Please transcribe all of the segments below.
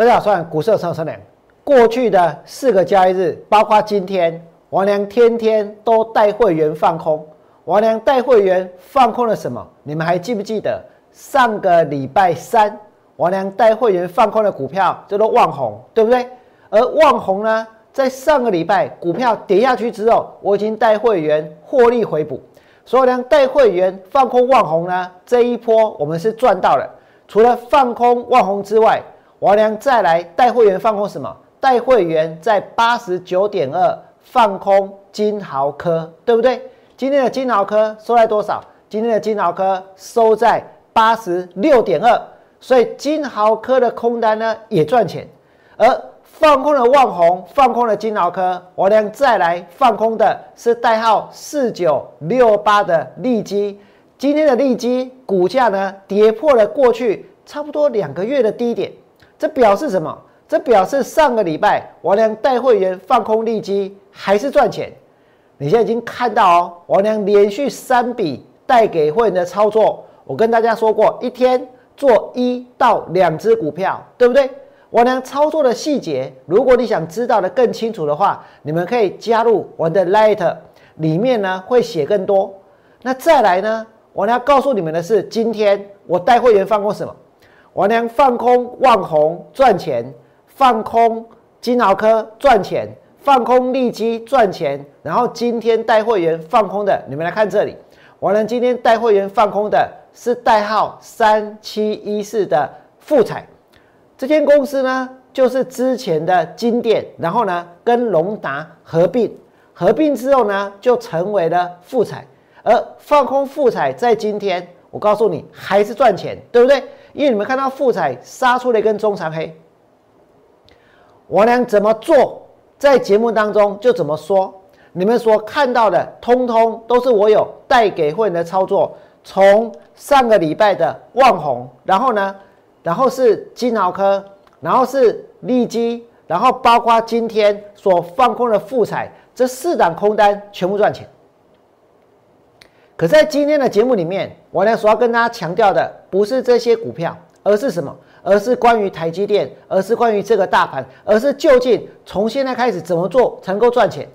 大家好，我是股市上车良。过去的四个交易日，包括今天，王良天天都带会员放空。王良带会员放空了什么？你们还记不记得上个礼拜三，王良带会员放空的股票叫做旺红，对不对？而旺红呢，在上个礼拜股票跌下去之后，我已经带会员获利回补。所以呢，带会员放空旺红呢，这一波我们是赚到了。除了放空旺红之外，王良再来带会员放空什么？带会员在八十九点二放空金豪科，对不对？今天的金豪科收在多少？今天的金豪科收在八十六点二，所以金豪科的空单呢也赚钱。而放空了旺宏，放空了金豪科，王良再来放空的是代号四九六八的利基。今天的利基股价呢跌破了过去差不多两个月的低点。这表示什么？这表示上个礼拜王良带会员放空利基还是赚钱。你现在已经看到哦，王良连续三笔带给会员的操作，我跟大家说过，一天做一到两只股票，对不对？王良操作的细节，如果你想知道的更清楚的话，你们可以加入我的 Light，里面呢会写更多。那再来呢，我要告诉你们的是，今天我带会员放空什么？王良放空万红赚钱，放空金豪科赚钱，放空利基赚钱。然后今天带会员放空的，你们来看这里。王良今天带会员放空的是代号三七一四的富彩，这间公司呢就是之前的金店，然后呢跟龙达合并，合并之后呢就成为了富彩。而放空富彩在今天，我告诉你还是赚钱，对不对？因为你们看到富彩杀出了一根中长黑，我俩怎么做，在节目当中就怎么说。你们所看到的，通通都是我有带给会员的操作。从上个礼拜的旺红，然后呢，然后是金豪科，然后是利基，然后包括今天所放空的富彩，这四档空单全部赚钱。可在今天的节目里面，我呢所要跟大家强调的不是这些股票，而是什么？而是关于台积电，而是关于这个大盘，而是究竟从现在开始怎么做才能够赚钱？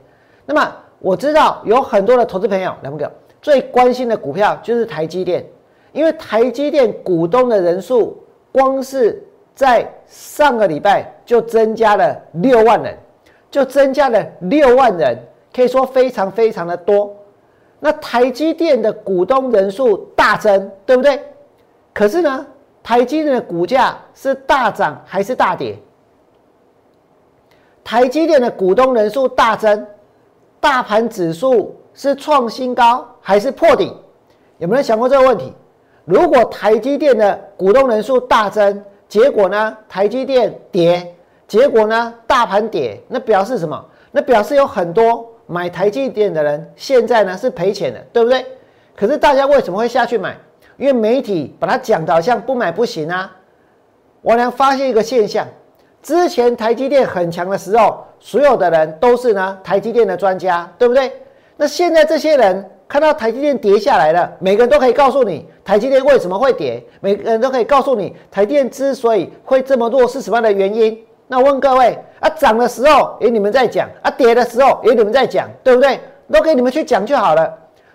那么我知道有很多的投资朋友，两个最关心的股票就是台积电，因为台积电股东的人数，光是在上个礼拜就增加了六万人，就增加了六万人，可以说非常非常的多。那台积电的股东人数大增，对不对？可是呢，台积电的股价是大涨还是大跌？台积电的股东人数大增，大盘指数是创新高还是破底？有没有想过这个问题？如果台积电的股东人数大增，结果呢，台积电跌，结果呢，大盘跌，那表示什么？那表示有很多。买台积电的人现在呢是赔钱的，对不对？可是大家为什么会下去买？因为媒体把它讲的好像不买不行啊。我俩发现一个现象：之前台积电很强的时候，所有的人都是呢台积电的专家，对不对？那现在这些人看到台积电跌下来了，每个人都可以告诉你台积电为什么会跌，每个人都可以告诉你台积电之所以会这么弱是什么样的原因。那问各位啊，涨的时候也你们在讲啊，跌的时候也你们在讲，对不对？都给你们去讲就好了。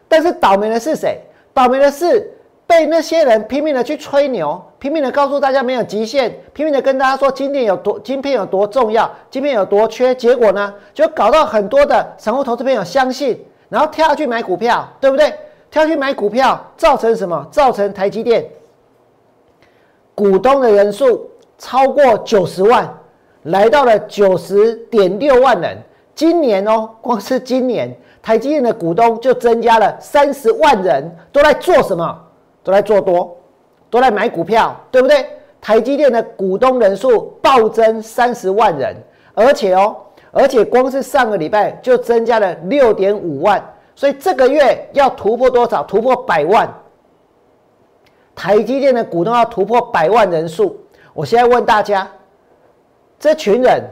但是倒霉的是谁？倒霉的是被那些人拼命的去吹牛，拼命的告诉大家没有极限，拼命的跟大家说今天有多晶片有多重要，晶片有多缺。结果呢，就搞到很多的散户投资朋友相信，然后跳下去买股票，对不对？跳去买股票，造成什么？造成台积电股东的人数超过九十万。来到了九十点六万人，今年哦，光是今年台积电的股东就增加了三十万人，都在做什么？都在做多，都在买股票，对不对？台积电的股东人数暴增三十万人，而且哦，而且光是上个礼拜就增加了六点五万，所以这个月要突破多少？突破百万。台积电的股东要突破百万人数，我现在问大家。这群人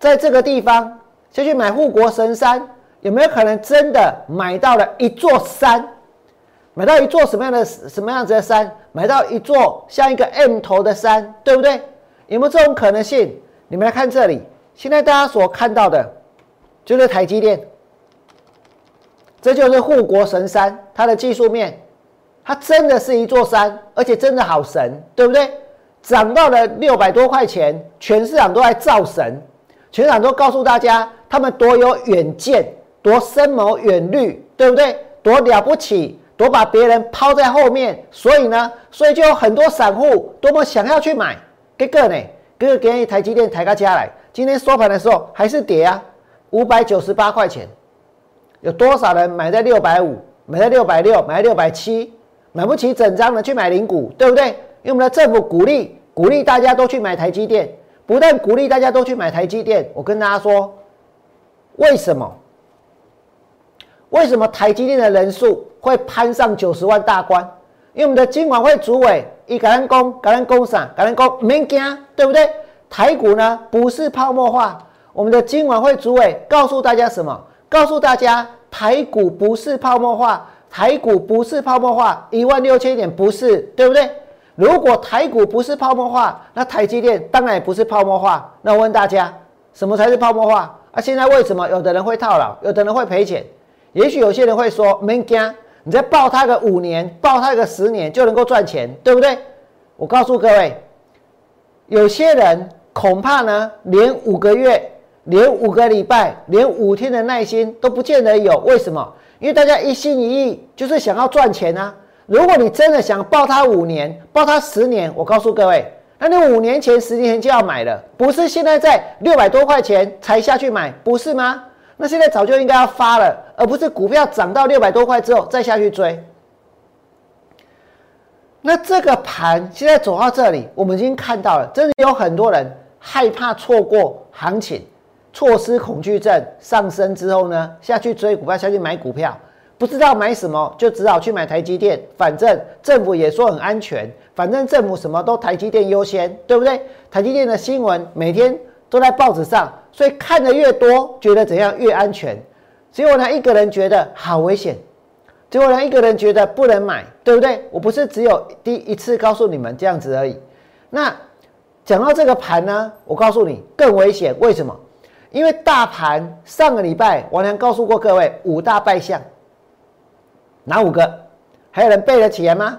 在这个地方就去买护国神山，有没有可能真的买到了一座山？买到一座什么样的什么样子的山？买到一座像一个 M 头的山，对不对？有没有这种可能性？你们来看这里，现在大家所看到的，就是台积电，这就是护国神山，它的技术面，它真的是一座山，而且真的好神，对不对？涨到了六百多块钱，全市场都在造神，全市场都告诉大家，他们多有远见，多深谋远虑，对不对？多了不起，多把别人抛在后面，所以呢，所以就有很多散户多么想要去买，哥哥呢？哥哥给台积电抬个价来，今天收盘的时候还是跌啊，五百九十八块钱，有多少人买在六百五，买在六百六，买在六百七，买不起整张的去买零股，对不对？因为我们的政府鼓励鼓励大家都去买台积电，不但鼓励大家都去买台积电，我跟大家说，为什么？为什么台积电的人数会攀上九十万大关？因为我们的金管会主委一感恩公感恩公赏感恩公没惊，对不对？台股呢不是泡沫化，我们的金管会主委告诉大家什么？告诉大家台股不是泡沫化，台股不是泡沫化，一万六千点不是，对不对？如果台股不是泡沫化，那台积电当然也不是泡沫化。那我问大家，什么才是泡沫化？啊，现在为什么有的人会套牢，有的人会赔钱？也许有些人会说：“没惊，你再抱他个五年，抱他个十年就能够赚钱，对不对？”我告诉各位，有些人恐怕呢，连五个月、连五个礼拜、连五天的耐心都不见得有。为什么？因为大家一心一意就是想要赚钱啊！如果你真的想抱它五年、抱它十年，我告诉各位，那你五年前、十年前就要买了，不是现在在六百多块钱才下去买，不是吗？那现在早就应该要发了，而不是股票涨到六百多块之后再下去追。那这个盘现在走到这里，我们已经看到了，真的有很多人害怕错过行情，错失恐惧症上升之后呢，下去追股票，下去买股票，不知道买什么，就只好去买台积电。反正政府也说很安全，反正政府什么都台积电优先，对不对？台积电的新闻每天都在报纸上。所以看的越多，觉得怎样越安全。结果呢，一个人觉得好危险，结果呢，一个人觉得不能买，对不对？我不是只有第一次告诉你们这样子而已。那讲到这个盘呢，我告诉你更危险。为什么？因为大盘上个礼拜王良告诉过各位五大败象，哪五个？还有人背得起来吗？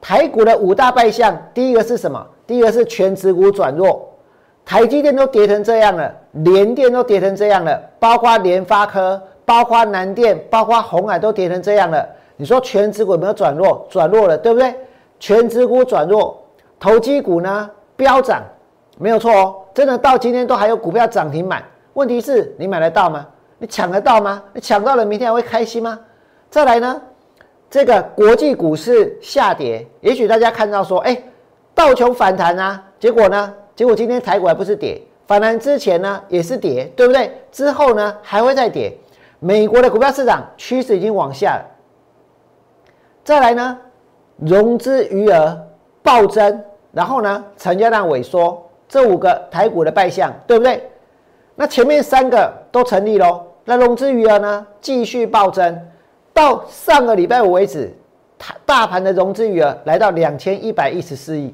台股的五大败象，第一个是什么？第一个是全指股转弱。台积电都跌成这样了，联电都跌成这样了，包括联发科、包括南电、包括红海都跌成这样了。你说全指股有没有转弱？转弱了，对不对？全指股转弱，投机股呢飙涨，没有错哦。真的到今天都还有股票涨停板。问题是你买得到吗？你抢得到吗？你抢到了，明天还会开心吗？再来呢，这个国际股市下跌，也许大家看到说，哎，道琼反弹啊，结果呢？结果今天台股还不是跌，反弹之前呢也是跌，对不对？之后呢还会再跌。美国的股票市场趋势已经往下了。再来呢，融资余额暴增，然后呢成交量萎缩，这五个台股的败象，对不对？那前面三个都成立喽。那融资余额呢继续暴增，到上个礼拜五为止，大大盘的融资余额来到两千一百一十四亿。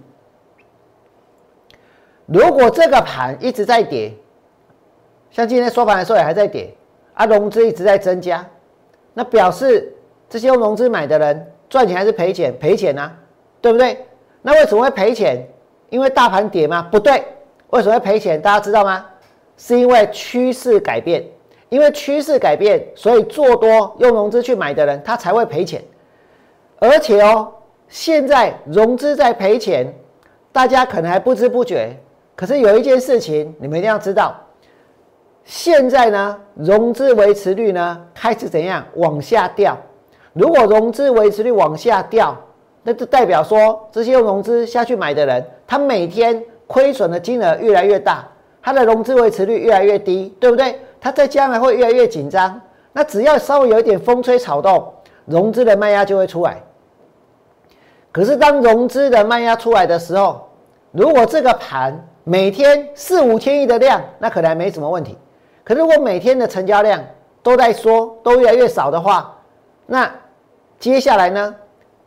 如果这个盘一直在跌，像今天收盘的时候也还在跌，啊，融资一直在增加，那表示这些用融资买的人赚钱还是赔钱？赔钱啊，对不对？那为什么会赔钱？因为大盘跌吗？不对，为什么会赔钱？大家知道吗？是因为趋势改变，因为趋势改变，所以做多用融资去买的人他才会赔钱，而且哦，现在融资在赔钱，大家可能还不知不觉。可是有一件事情，你们一定要知道，现在呢，融资维持率呢开始怎样往下掉？如果融资维持率往下掉，那就代表说，这些用融资下去买的人，他每天亏损的金额越来越大，他的融资维持率越来越低，对不对？它在将来会越来越紧张。那只要稍微有一点风吹草动，融资的卖压就会出来。可是当融资的卖压出来的时候，如果这个盘，每天四五千亿的量，那可能还没什么问题。可如果每天的成交量都在缩，都越来越少的话，那接下来呢？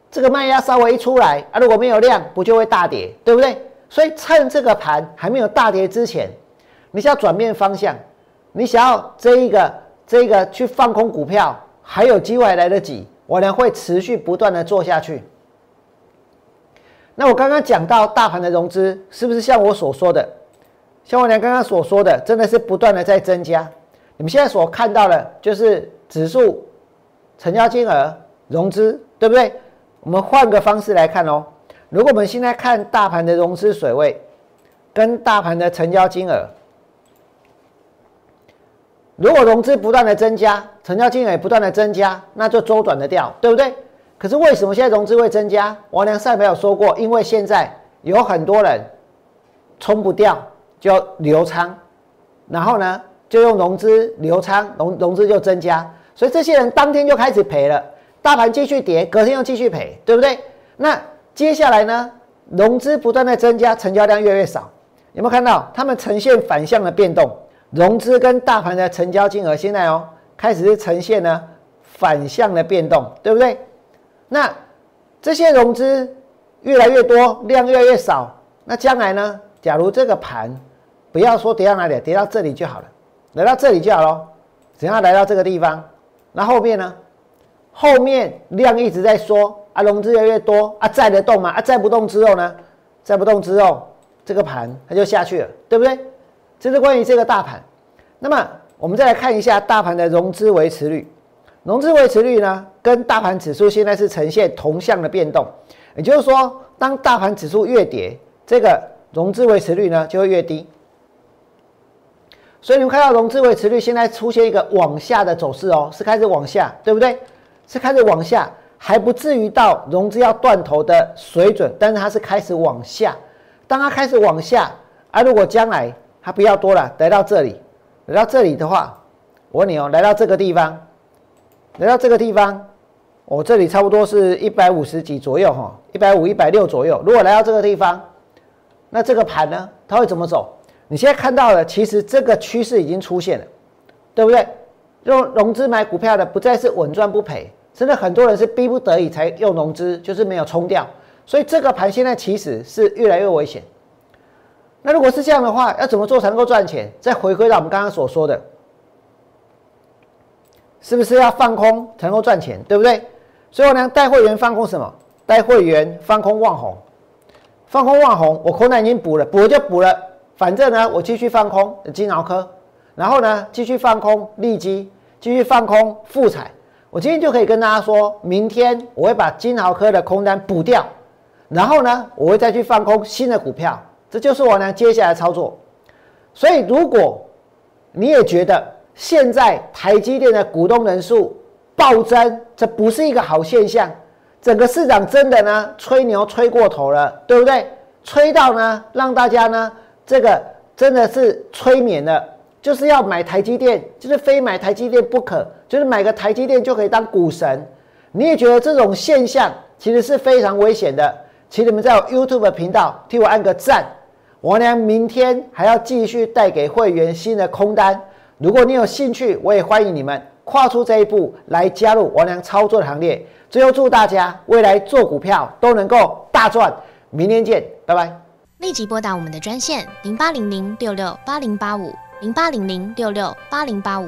这个卖压稍微一出来啊，如果没有量，不就会大跌，对不对？所以趁这个盘还没有大跌之前，你想要转变方向，你想要这一个这一个去放空股票，还有机会来得及，我呢会持续不断的做下去。那我刚刚讲到大盘的融资，是不是像我所说的，像我娘刚刚所说的，真的是不断的在增加？你们现在所看到的，就是指数、成交金额、融资，对不对？我们换个方式来看哦。如果我们现在看大盘的融资水位，跟大盘的成交金额，如果融资不断的增加，成交金额也不断的增加，那就周转的掉，对不对？可是为什么现在融资会增加？王良赛没有说过，因为现在有很多人冲不掉，就留仓，然后呢？就用融资流仓，融融资就增加，所以这些人当天就开始赔了。大盘继续跌，隔天又继续赔，对不对？那接下来呢？融资不断的增加，成交量越来越少。有没有看到？他们呈现反向的变动，融资跟大盘的成交金额现在哦，开始是呈现呢反向的变动，对不对？那这些融资越来越多，量越来越少，那将来呢？假如这个盘不要说跌到哪里，跌到这里就好了。来到这里就好了，只要来到这个地方？那后面呢？后面量一直在缩啊，融资越来越多啊，载得动吗？啊，载不动之后呢？载不动之后，这个盘它就下去了，对不对？这是关于这个大盘。那么我们再来看一下大盘的融资维持率。融资维持率呢，跟大盘指数现在是呈现同向的变动，也就是说，当大盘指数越跌，这个融资维持率呢就会越低。所以你们看到融资维持率现在出现一个往下的走势哦，是开始往下，对不对？是开始往下，还不至于到融资要断头的水准，但是它是开始往下。当它开始往下，啊，如果将来它不要多了，来到这里，来到这里的话，我问你哦，来到这个地方，来到这个地方，我这里差不多是一百五十几左右哈，一百五、一百六左右。如果来到这个地方，那这个盘呢，它会怎么走？你现在看到的，其实这个趋势已经出现了，对不对？用融资买股票的不再是稳赚不赔，真的很多人是逼不得已才用融资，就是没有冲掉。所以这个盘现在其实是越来越危险。那如果是这样的话，要怎么做才能够赚钱？再回归到我们刚刚所说的，是不是要放空才能够赚钱？对不对？所以我呢，带会员放空什么？带会员放空望红，放空望红，我空单已经补了，补了就补了。反正呢，我继续放空金脑科，然后呢，继续放空利基，继续放空富彩。我今天就可以跟大家说，明天我会把金豪科的空单补掉，然后呢，我会再去放空新的股票。这就是我呢接下来操作。所以，如果你也觉得现在台积电的股东人数暴增，这不是一个好现象，整个市场真的呢吹牛吹过头了，对不对？吹到呢让大家呢。这个真的是催眠了，就是要买台积电，就是非买台积电不可，就是买个台积电就可以当股神。你也觉得这种现象其实是非常危险的，请你们在我 YouTube 频道替我按个赞。王良明天还要继续带给会员新的空单，如果你有兴趣，我也欢迎你们跨出这一步来加入王良操作的行列。最后祝大家未来做股票都能够大赚，明天见，拜拜。立即拨打我们的专线零八零零六六八零八五零八零零六六八零八五